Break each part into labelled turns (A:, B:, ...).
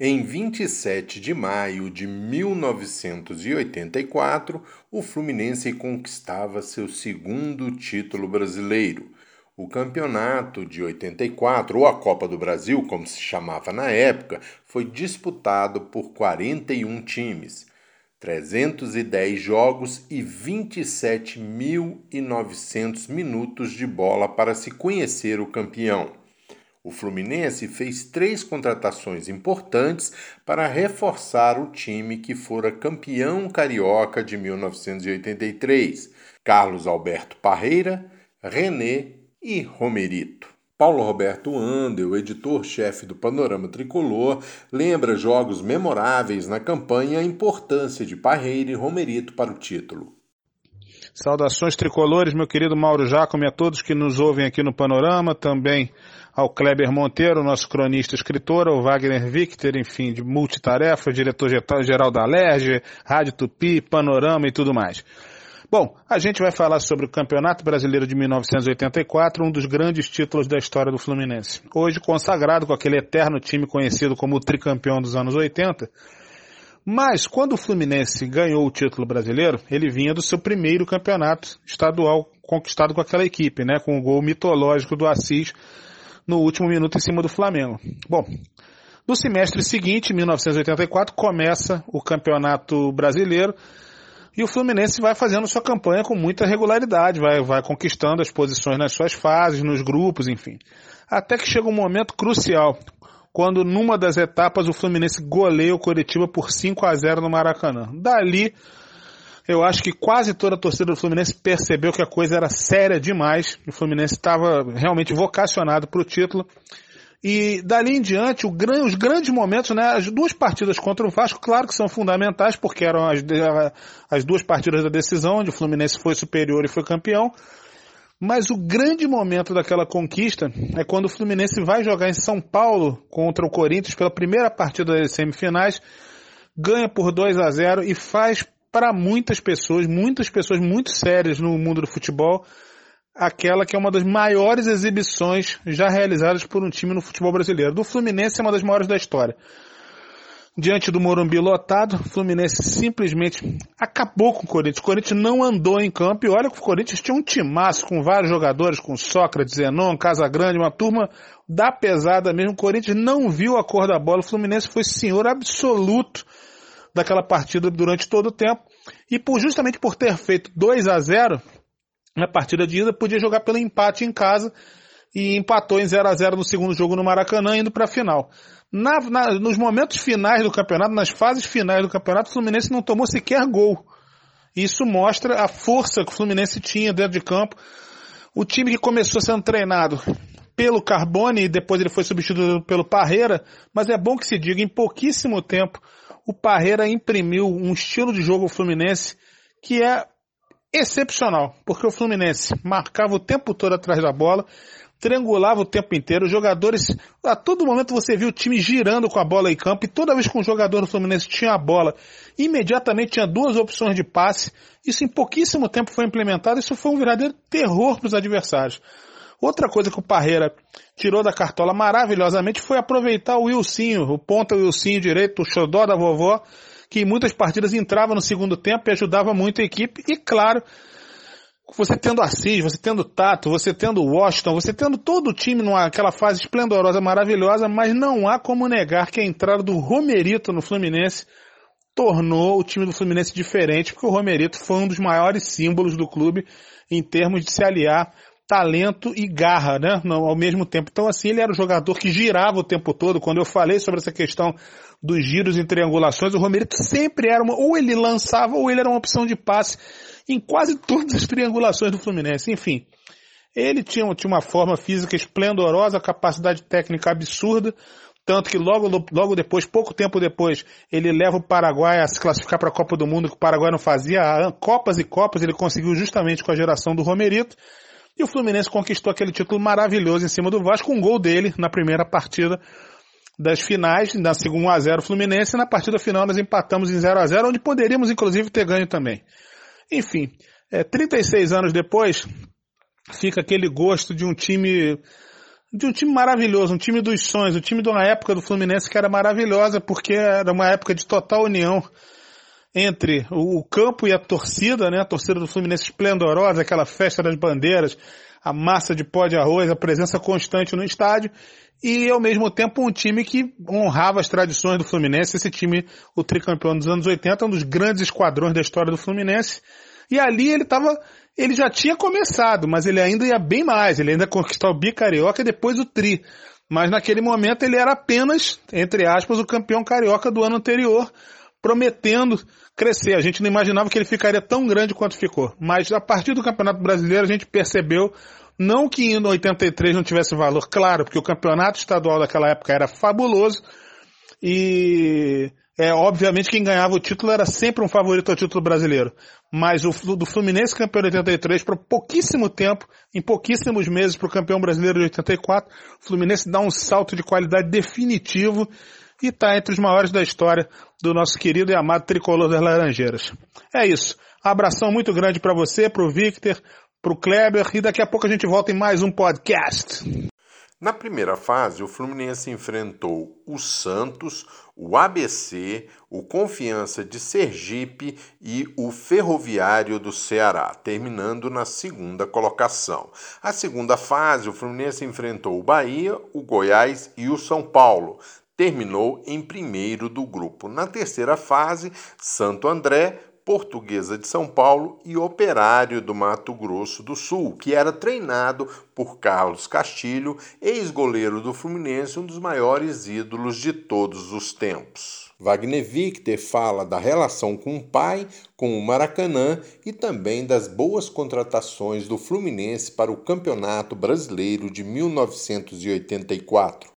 A: Em 27 de maio de 1984, o Fluminense conquistava seu segundo título brasileiro. O campeonato de 84, ou a Copa do Brasil, como se chamava na época, foi disputado por 41 times, 310 jogos e 27.900 minutos de bola para se conhecer o campeão. O Fluminense fez três contratações importantes para reforçar o time que fora campeão carioca de 1983: Carlos Alberto Parreira, René e Romerito. Paulo Roberto Andel, editor-chefe do Panorama Tricolor, lembra jogos memoráveis na campanha e a importância de Parreira e Romerito para o título.
B: Saudações tricolores, meu querido Mauro Jacome, a todos que nos ouvem aqui no Panorama, também ao Kleber Monteiro, nosso cronista escritor, ao Wagner Victor, enfim, de multitarefa, diretor-geral da Alerj, Rádio Tupi, Panorama e tudo mais. Bom, a gente vai falar sobre o Campeonato Brasileiro de 1984, um dos grandes títulos da história do Fluminense. Hoje consagrado com aquele eterno time conhecido como o tricampeão dos anos 80, mas quando o Fluminense ganhou o título brasileiro, ele vinha do seu primeiro campeonato estadual conquistado com aquela equipe, né, com o gol mitológico do Assis no último minuto em cima do Flamengo. Bom, no semestre seguinte, 1984, começa o Campeonato Brasileiro e o Fluminense vai fazendo sua campanha com muita regularidade, vai, vai conquistando as posições nas suas fases, nos grupos, enfim. Até que chega um momento crucial, quando numa das etapas o Fluminense goleia o Coritiba por 5 a 0 no Maracanã. Dali, eu acho que quase toda a torcida do Fluminense percebeu que a coisa era séria demais. O Fluminense estava realmente vocacionado para o título. E dali em diante, os grandes momentos, né, as duas partidas contra o Vasco, claro que são fundamentais, porque eram as, as duas partidas da decisão, onde o Fluminense foi superior e foi campeão. Mas o grande momento daquela conquista é quando o Fluminense vai jogar em São Paulo contra o Corinthians pela primeira partida das semifinais, ganha por 2 a 0 e faz para muitas pessoas, muitas pessoas muito sérias no mundo do futebol, aquela que é uma das maiores exibições já realizadas por um time no futebol brasileiro. Do Fluminense é uma das maiores da história diante do Morumbi lotado, o Fluminense simplesmente acabou com o Corinthians. O Corinthians não andou em campo e olha que o Corinthians tinha um timaço com vários jogadores, com Sócrates, Zenon, Casagrande, uma turma da pesada mesmo. O Corinthians não viu a cor da bola. O Fluminense foi senhor absoluto daquela partida durante todo o tempo. E por, justamente por ter feito 2 a 0 na partida de ida, podia jogar pelo empate em casa e empatou em 0 a 0 no segundo jogo no Maracanã, indo para a final. Na, na, nos momentos finais do campeonato, nas fases finais do campeonato, o Fluminense não tomou sequer gol. Isso mostra a força que o Fluminense tinha dentro de campo. O time que começou sendo treinado pelo Carbone e depois ele foi substituído pelo Parreira, mas é bom que se diga, em pouquíssimo tempo, o Parreira imprimiu um estilo de jogo Fluminense que é excepcional, porque o Fluminense marcava o tempo todo atrás da bola, triangulava o tempo inteiro, os jogadores, a todo momento você viu o time girando com a bola em campo e toda vez que um jogador do Fluminense tinha a bola, imediatamente tinha duas opções de passe. Isso em pouquíssimo tempo foi implementado, isso foi um verdadeiro terror para os adversários. Outra coisa que o Parreira tirou da cartola maravilhosamente foi aproveitar o Wilsinho, o ponta Wilsinho direito, o xodó da vovó, que em muitas partidas entrava no segundo tempo e ajudava muito a equipe, e claro, você tendo Assis, você tendo Tato, você tendo Washington, você tendo todo o time naquela fase esplendorosa, maravilhosa, mas não há como negar que a entrada do Romerito no Fluminense tornou o time do Fluminense diferente, porque o Romerito foi um dos maiores símbolos do clube em termos de se aliar talento e garra, né, ao mesmo tempo. Então assim, ele era o jogador que girava o tempo todo. Quando eu falei sobre essa questão dos giros em triangulações, o Romerito sempre era uma, ou ele lançava ou ele era uma opção de passe em quase todas as triangulações do Fluminense. Enfim, ele tinha, tinha uma forma física esplendorosa, capacidade técnica absurda, tanto que logo, logo depois, pouco tempo depois, ele leva o Paraguai a se classificar para a Copa do Mundo, que o Paraguai não fazia. Copas e Copas ele conseguiu justamente com a geração do Romerito. E o Fluminense conquistou aquele título maravilhoso em cima do Vasco, um gol dele na primeira partida das finais, na segunda 1 a 0 Fluminense, e na partida final nós empatamos em 0 a 0 onde poderíamos inclusive ter ganho também. Enfim, é, 36 anos depois, fica aquele gosto de um time de um time maravilhoso, um time dos sonhos, um time de uma época do Fluminense que era maravilhosa porque era uma época de total união entre o campo e a torcida, né? A torcida do Fluminense esplendorosa, aquela festa das bandeiras, a massa de pó de arroz, a presença constante no estádio e ao mesmo tempo um time que honrava as tradições do Fluminense. Esse time, o tricampeão dos anos 80, um dos grandes esquadrões da história do Fluminense. E ali ele estava, ele já tinha começado, mas ele ainda ia bem mais. Ele ainda conquistou o bicarioca e depois o tri. Mas naquele momento ele era apenas, entre aspas, o campeão carioca do ano anterior, prometendo crescer. A gente não imaginava que ele ficaria tão grande quanto ficou. Mas a partir do Campeonato Brasileiro a gente percebeu não que em 83 não tivesse valor, claro, porque o campeonato estadual daquela época era fabuloso e é obviamente quem ganhava o título era sempre um favorito ao título brasileiro. Mas o do Fluminense campeão de 83 por pouquíssimo tempo, em pouquíssimos meses para o campeão brasileiro de 84, o Fluminense dá um salto de qualidade definitivo e está entre os maiores da história do nosso querido e amado tricolor das Laranjeiras. É isso. Abração muito grande para você, para o Victor, para o Kleber e daqui a pouco a gente volta em mais um podcast.
A: Na primeira fase, o Fluminense enfrentou o Santos, o ABC, o Confiança de Sergipe e o Ferroviário do Ceará, terminando na segunda colocação. A segunda fase, o Fluminense enfrentou o Bahia, o Goiás e o São Paulo. Terminou em primeiro do grupo. Na terceira fase, Santo André, Portuguesa de São Paulo e Operário do Mato Grosso do Sul, que era treinado por Carlos Castilho, ex-goleiro do Fluminense, um dos maiores ídolos de todos os tempos. Wagner Victor fala da relação com o pai, com o Maracanã e também das boas contratações do Fluminense para o Campeonato Brasileiro de 1984.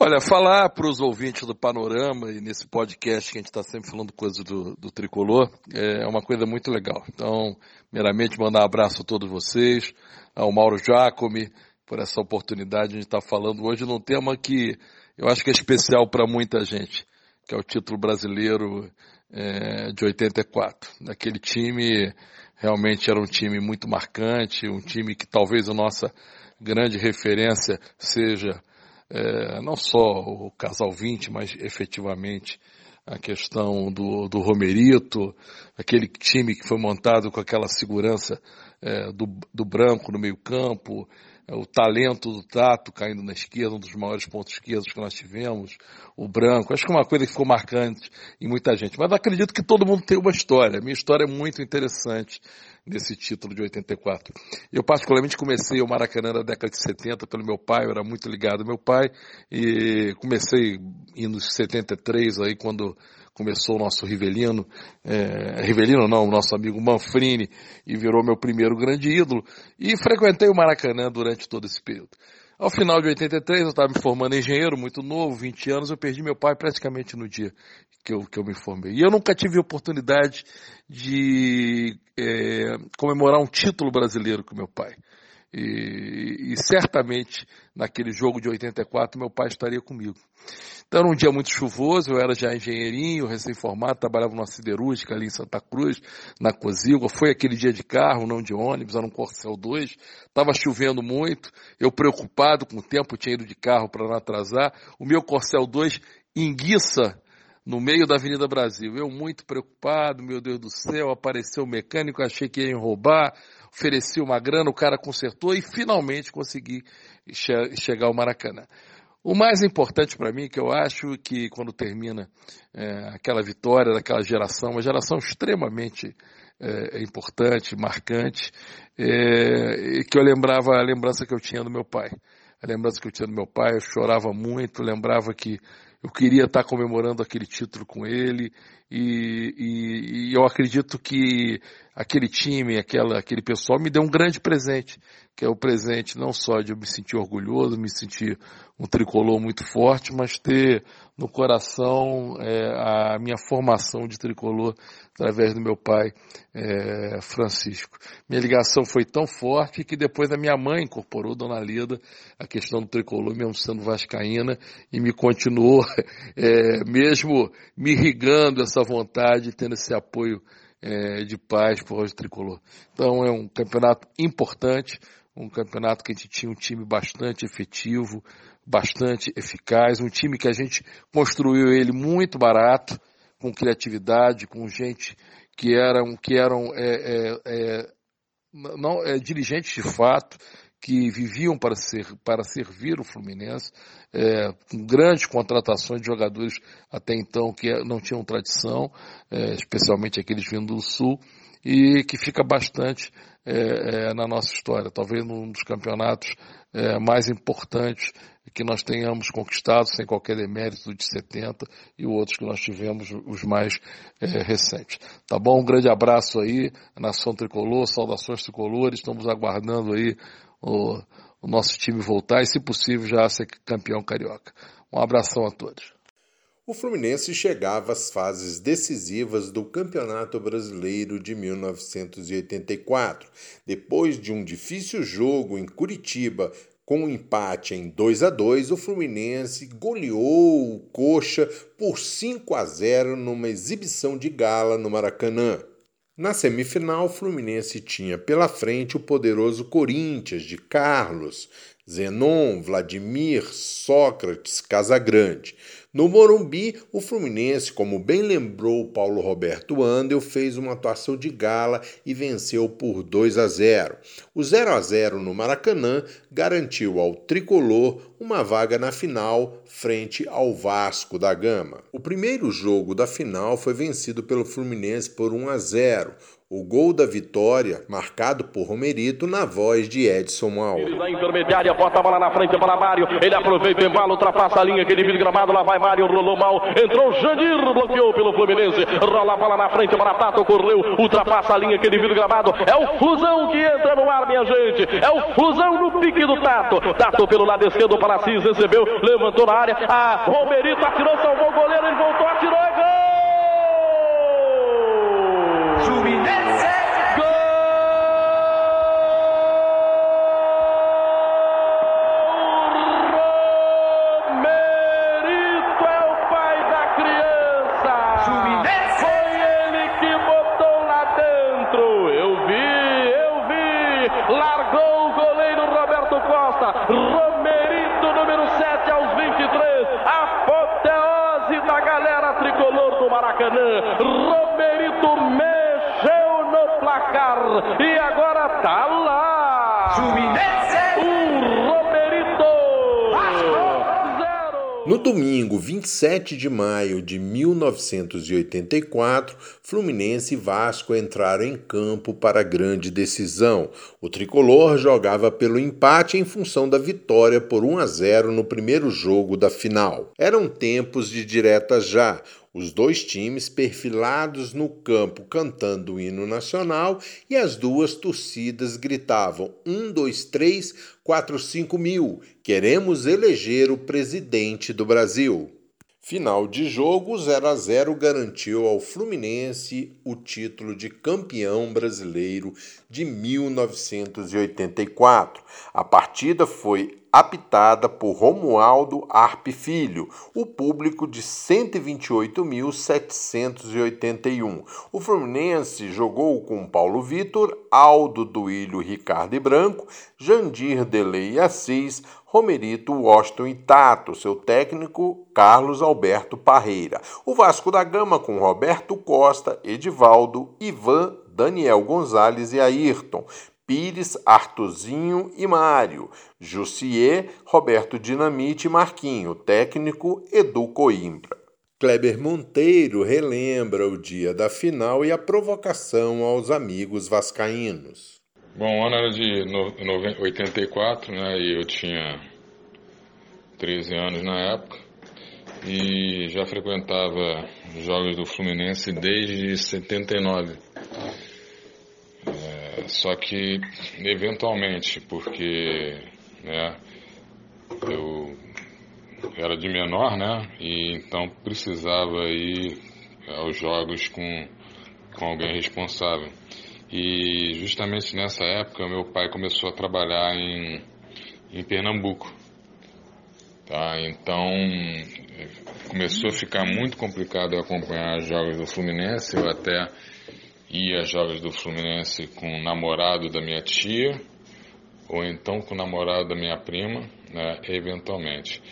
C: Olha, falar para os ouvintes do Panorama e nesse podcast que a gente está sempre falando coisas do, do tricolor é uma coisa muito legal. Então, meramente mandar um abraço a todos vocês, ao Mauro Giacomi, por essa oportunidade de estar tá falando hoje num tema que eu acho que é especial para muita gente, que é o título brasileiro é, de 84. Aquele time realmente era um time muito marcante, um time que talvez a nossa grande referência seja é, não só o casal 20, mas efetivamente a questão do, do Romerito, aquele time que foi montado com aquela segurança é, do, do branco no meio campo, o talento do Tato caindo na esquerda, um dos maiores pontos esquerdos que nós tivemos, o branco, acho que é uma coisa que ficou marcante em muita gente. Mas acredito que todo mundo tem uma história. A minha história é muito interessante nesse título de 84. Eu particularmente comecei o Maracanã na década de 70 pelo meu pai, eu era muito ligado ao meu pai, e comecei em 73 aí quando começou o nosso Rivelino, é, Rivelino não, o nosso amigo Manfrini, e virou meu primeiro grande ídolo, e frequentei o Maracanã durante todo esse período. Ao final de 83, eu estava me formando engenheiro, muito novo, 20 anos, eu perdi meu pai praticamente no dia que eu, que eu me formei. E eu nunca tive oportunidade de é, comemorar um título brasileiro com meu pai. E, e, certamente naquele jogo de 84 meu pai estaria comigo. Então era um dia muito chuvoso, eu era já engenheirinho, recém-formado, trabalhava numa siderúrgica ali em Santa Cruz, na Cozígua. Foi aquele dia de carro, não de ônibus, era um Corcel 2. Estava chovendo muito, eu preocupado com o tempo, tinha ido de carro para não atrasar. O meu Corcel 2 enguiça no meio da Avenida Brasil. Eu muito preocupado, meu Deus do céu, apareceu o mecânico, achei que ia roubar, ofereci uma grana, o cara consertou e finalmente consegui che chegar ao Maracanã. O mais importante para mim, que eu acho que quando termina é, aquela vitória daquela geração, uma geração extremamente é, importante, marcante, é, que eu lembrava a lembrança que eu tinha do meu pai. A lembrança que eu tinha do meu pai, eu chorava muito, lembrava que eu queria estar comemorando aquele título com ele e, e, e eu acredito que aquele time, aquela, aquele pessoal me deu um grande presente, que é o presente não só de eu me sentir orgulhoso, me sentir um tricolor muito forte, mas ter no coração é, a minha formação de tricolor através do meu pai é, Francisco. Minha ligação foi tão forte que depois a minha mãe incorporou, Dona Lida, a questão do tricolor, mesmo sendo vascaína, e me continuou, é, mesmo me irrigando essa vontade, tendo esse apoio é, de paz por hoje tricolor. Então é um campeonato importante, um campeonato que a gente tinha um time bastante efetivo, bastante eficaz, um time que a gente construiu ele muito barato, com criatividade, com gente que eram, que eram é, é, é, não, é, dirigentes de fato, que viviam para, ser, para servir o Fluminense, é, com grandes contratações de jogadores até então que não tinham tradição, é, especialmente aqueles vindo do Sul, e que fica bastante é, é na nossa história, talvez um dos campeonatos é, mais importantes que nós tenhamos conquistado sem qualquer demérito de 70 e outros que nós tivemos, os mais é, recentes. Tá bom? Um grande abraço aí, Nação Tricolor, saudações tricolores, estamos aguardando aí o, o nosso time voltar e, se possível, já ser campeão carioca. Um abração a todos.
A: O Fluminense chegava às fases decisivas do Campeonato Brasileiro de 1984. Depois de um difícil jogo em Curitiba com um empate em 2 a 2, o Fluminense goleou o Coxa por 5 a 0 numa exibição de gala no Maracanã. Na semifinal, o Fluminense tinha pela frente o poderoso Corinthians de Carlos, Zenon, Vladimir, Sócrates, Casagrande. No Morumbi, o Fluminense, como bem lembrou Paulo Roberto Andel, fez uma atuação de gala e venceu por 2 a 0. O 0 a 0 no Maracanã garantiu ao tricolor uma vaga na final frente ao Vasco da Gama. O primeiro jogo da final foi vencido pelo Fluminense por 1 a 0. O gol da vitória, marcado por Romerito, na voz de Edson Mauro.
D: Na intermediária, bota a bola na frente para Mário. Ele aproveita, embala, ultrapassa a linha que divide gramado. Lá vai Mário, rolou mal. Entrou Jandir, bloqueou pelo Fluminense. Rola a bola na frente para Tato, correu, ultrapassa a linha que divide gramado. É o Fusão que entra no ar, minha gente. É o Fusão no pique do Tato. Tato pelo lado esquerdo para Cis, recebeu, levantou na área. A Romerito atirou, salvou o goleiro, ele voltou, atirou, é gol! Maracanã.
A: No domingo 27 de maio de 1984, Fluminense e Vasco entraram em campo para a grande decisão. O tricolor jogava pelo empate em função da vitória por 1 a 0 no primeiro jogo da final. Eram tempos de direta já. Os dois times perfilados no campo cantando o hino nacional e as duas torcidas gritavam: um, dois, três, quatro, cinco mil. Queremos eleger o presidente do Brasil. Final de jogo, 0 a 0 garantiu ao Fluminense o título de campeão brasileiro de 1984. A partida foi apitada por Romualdo Arpe Filho, o público de 128.781. O Fluminense jogou com Paulo Vitor, Aldo Duílio Ricardo e Branco, Jandir Delei Assis, Romerito Washington e Tato, seu técnico Carlos Alberto Parreira. O Vasco da Gama com Roberto Costa, Edivaldo, Ivan, Daniel Gonzalez e Ayrton. Pires, Artuzinho e Mário, Jussier, Roberto Dinamite e Marquinho, técnico Edu Coimbra. Kleber Monteiro relembra o dia da final e a provocação aos amigos vascaínos.
E: Bom, o ano era de 84, né, e eu tinha 13 anos na época e já frequentava jogos do Fluminense desde 79. Só que, eventualmente, porque né, eu era de menor, né? E então precisava ir aos jogos com, com alguém responsável. E justamente nessa época meu pai começou a trabalhar em, em Pernambuco. Tá? Então começou a ficar muito complicado acompanhar os jogos do Fluminense. Eu até ia a jogos do Fluminense com o namorado da minha tia, ou então com o namorado da minha prima, né, eventualmente.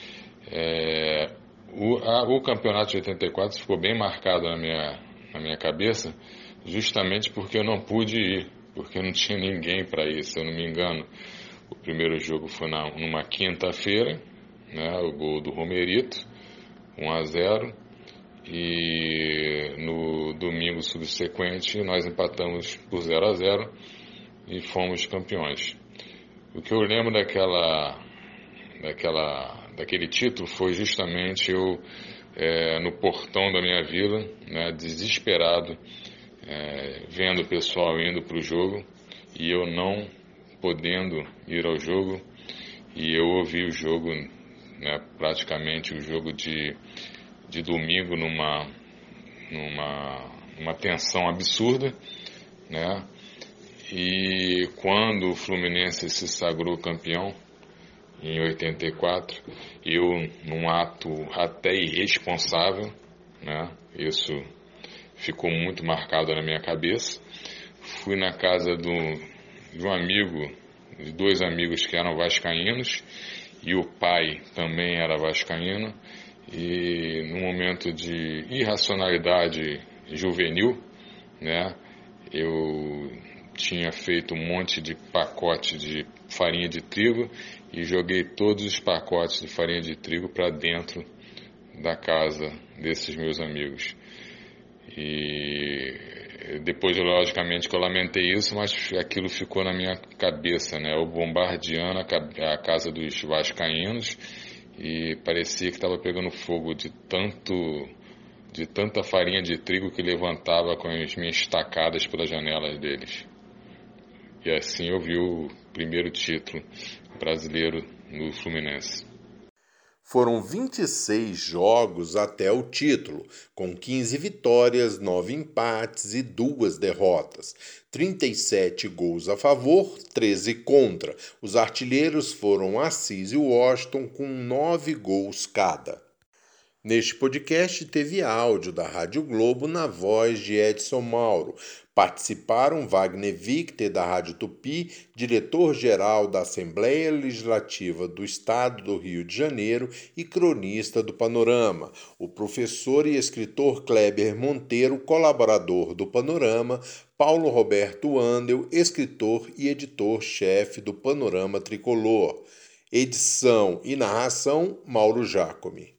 E: É, o, a, o campeonato de 84 ficou bem marcado na minha, na minha cabeça, justamente porque eu não pude ir, porque não tinha ninguém para ir, se eu não me engano. O primeiro jogo foi na, numa quinta-feira, né, o gol do Romerito, 1 a 0 e no domingo subsequente nós empatamos por 0 a 0 e fomos campeões. O que eu lembro daquela, daquela, daquele título foi justamente eu é, no portão da minha vila, né, desesperado, é, vendo o pessoal indo para o jogo e eu não podendo ir ao jogo e eu ouvi o jogo, né, praticamente o jogo de, de domingo numa, numa uma tensão absurda, né? E quando o Fluminense se sagrou campeão em 84, eu num ato até irresponsável, né? Isso ficou muito marcado na minha cabeça. Fui na casa do, de um amigo, de dois amigos que eram vascaínos, e o pai também era vascaíno, e num momento de irracionalidade juvenil, né, eu tinha feito um monte de pacote de farinha de trigo e joguei todos os pacotes de farinha de trigo para dentro da casa desses meus amigos. E depois, logicamente, que eu lamentei isso, mas aquilo ficou na minha cabeça, né? Eu bombardeando a casa dos vascaínos e parecia que estava pegando fogo de tanto de tanta farinha de trigo que levantava com as minhas estacadas pelas janelas deles. E assim eu vi o primeiro título brasileiro no Fluminense.
A: Foram 26 jogos até o título, com 15 vitórias, 9 empates e 2 derrotas. 37 gols a favor, 13 contra. Os artilheiros foram Assis e Washington com 9 gols cada. Neste podcast teve áudio da Rádio Globo na voz de Edson Mauro. Participaram Wagner Victor, da Rádio Tupi, diretor-geral da Assembleia Legislativa do Estado do Rio de Janeiro e cronista do Panorama, o professor e escritor Kleber Monteiro, colaborador do Panorama, Paulo Roberto Andel, escritor e editor-chefe do Panorama Tricolor. Edição e narração: Mauro Jacome.